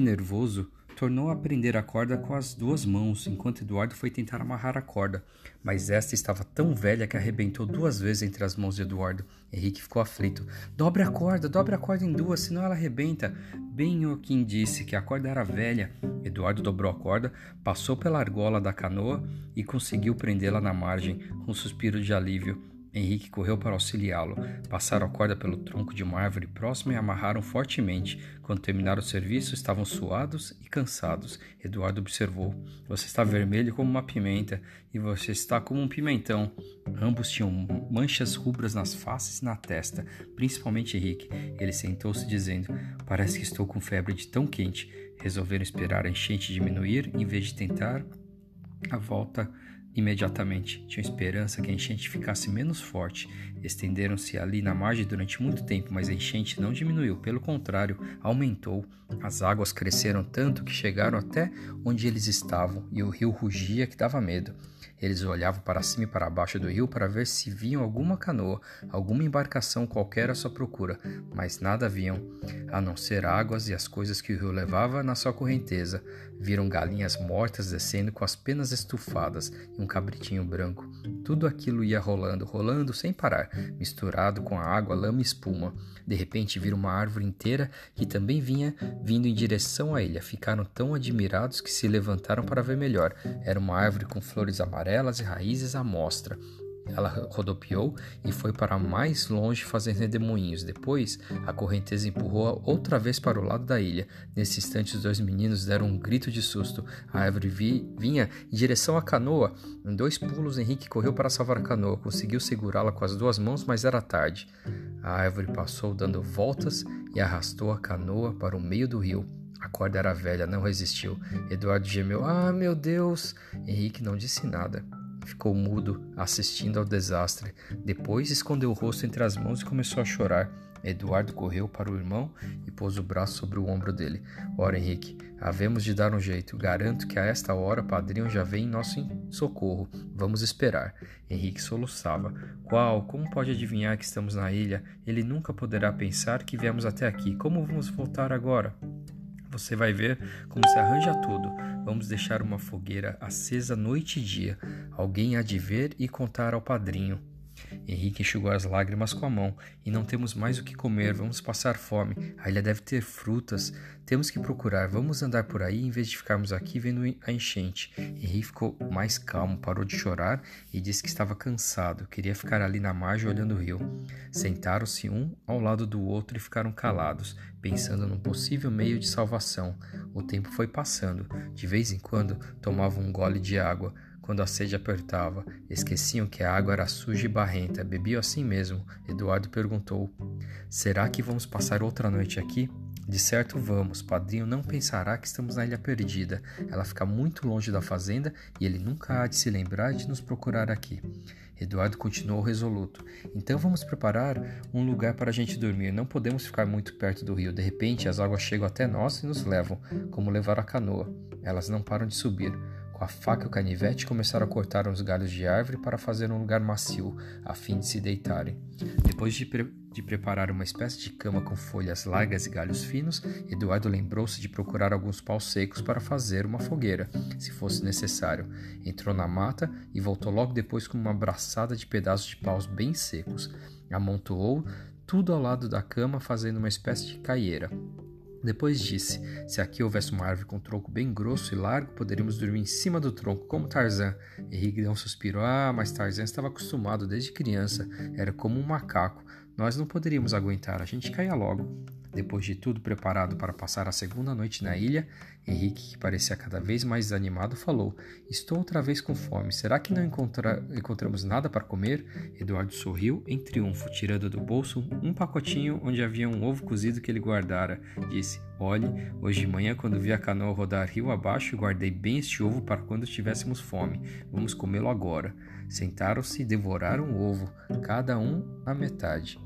nervoso, tornou a prender a corda com as duas mãos, enquanto Eduardo foi tentar amarrar a corda, mas esta estava tão velha que arrebentou duas vezes entre as mãos de Eduardo. Henrique ficou aflito. Dobre a corda, dobre a corda em duas, senão ela arrebenta. Bem o quem disse que a corda era velha. Eduardo dobrou a corda, passou pela argola da canoa e conseguiu prendê-la na margem, com um suspiro de alívio. Henrique correu para auxiliá-lo. Passaram a corda pelo tronco de uma árvore próxima e amarraram fortemente. Quando terminaram o serviço, estavam suados e cansados. Eduardo observou: Você está vermelho como uma pimenta e você está como um pimentão. Ambos tinham manchas rubras nas faces e na testa, principalmente Henrique. Ele sentou-se dizendo: Parece que estou com febre de tão quente. Resolveram esperar a enchente diminuir em vez de tentar a volta imediatamente. Tinham esperança que a enchente ficasse menos forte. Estenderam-se ali na margem durante muito tempo, mas a enchente não diminuiu, pelo contrário, aumentou. As águas cresceram tanto que chegaram até onde eles estavam e o rio rugia que dava medo. Eles olhavam para cima e para baixo do rio para ver se viam alguma canoa, alguma embarcação qualquer à sua procura, mas nada viam, a não ser águas e as coisas que o rio levava na sua correnteza. Viram galinhas mortas descendo com as penas estufadas e um cabritinho branco. Tudo aquilo ia rolando, rolando sem parar, misturado com a água, lama e espuma. De repente viram uma árvore inteira que também vinha vindo em direção à ilha. Ficaram tão admirados que se levantaram para ver melhor. Era uma árvore com flores amarelas e raízes à mostra. Ela rodopiou e foi para mais longe fazendo redemoinhos. Depois, a correnteza empurrou-a outra vez para o lado da ilha. Nesse instante, os dois meninos deram um grito de susto. A árvore vi vinha em direção à canoa. Em dois pulos, Henrique correu para salvar a canoa. Conseguiu segurá-la com as duas mãos, mas era tarde. A árvore passou dando voltas e arrastou a canoa para o meio do rio. A corda era velha, não resistiu. Eduardo gemeu: Ah, meu Deus! Henrique não disse nada. Ficou mudo, assistindo ao desastre. Depois escondeu o rosto entre as mãos e começou a chorar. Eduardo correu para o irmão e pôs o braço sobre o ombro dele. Ora, Henrique, havemos de dar um jeito. Garanto que a esta hora o padrinho já vem em nosso socorro. Vamos esperar. Henrique soluçava. Qual? Como pode adivinhar que estamos na ilha? Ele nunca poderá pensar que viemos até aqui. Como vamos voltar agora? Você vai ver como se arranja tudo. Vamos deixar uma fogueira acesa noite e dia. Alguém há de ver e contar ao padrinho. Henrique enxugou as lágrimas com a mão. E não temos mais o que comer, vamos passar fome. A ilha deve ter frutas. Temos que procurar, vamos andar por aí em vez de ficarmos aqui vendo a enchente. Henrique ficou mais calmo, parou de chorar e disse que estava cansado, queria ficar ali na margem olhando o rio. Sentaram-se um ao lado do outro e ficaram calados, pensando num possível meio de salvação. O tempo foi passando. De vez em quando tomavam um gole de água. Quando a sede apertava, esqueciam que a água era suja e barrenta. Bebiam assim mesmo. Eduardo perguntou: Será que vamos passar outra noite aqui? De certo vamos, padrinho não pensará que estamos na ilha perdida. Ela fica muito longe da fazenda e ele nunca há de se lembrar de nos procurar aqui. Eduardo continuou resoluto. Então vamos preparar um lugar para a gente dormir. Não podemos ficar muito perto do rio. De repente as águas chegam até nós e nos levam, como levar a canoa. Elas não param de subir. Com a faca e o canivete começaram a cortar uns galhos de árvore para fazer um lugar macio, a fim de se deitarem. Depois de, pre de preparar uma espécie de cama com folhas largas e galhos finos, Eduardo lembrou-se de procurar alguns paus secos para fazer uma fogueira, se fosse necessário. Entrou na mata e voltou logo depois com uma braçada de pedaços de paus bem secos. Amontoou tudo ao lado da cama, fazendo uma espécie de caieira. Depois disse: Se aqui houvesse uma árvore com um tronco bem grosso e largo, poderíamos dormir em cima do tronco, como Tarzan. Henrique deu um suspiro. Ah, mas Tarzan estava acostumado desde criança. Era como um macaco. Nós não poderíamos aguentar, a gente caía logo. Depois de tudo preparado para passar a segunda noite na ilha, Henrique, que parecia cada vez mais desanimado, falou: Estou outra vez com fome. Será que não encontra... encontramos nada para comer? Eduardo sorriu em triunfo, tirando do bolso um pacotinho onde havia um ovo cozido que ele guardara. Disse: Olhe, hoje de manhã, quando vi a canoa rodar rio abaixo, guardei bem este ovo para quando tivéssemos fome. Vamos comê-lo agora. Sentaram-se e devoraram o ovo, cada um a metade.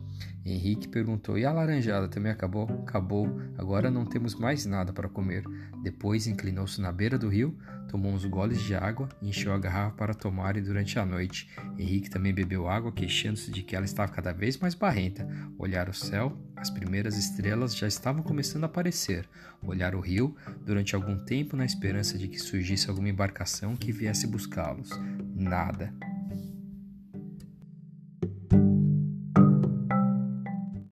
Henrique perguntou: E a laranjada também acabou? Acabou. Agora não temos mais nada para comer. Depois inclinou-se na beira do rio, tomou uns goles de água e encheu a garrafa para tomar e durante a noite. Henrique também bebeu água, queixando-se de que ela estava cada vez mais barrenta. Olhar o céu, as primeiras estrelas já estavam começando a aparecer. Olhar o rio, durante algum tempo na esperança de que surgisse alguma embarcação que viesse buscá-los. Nada.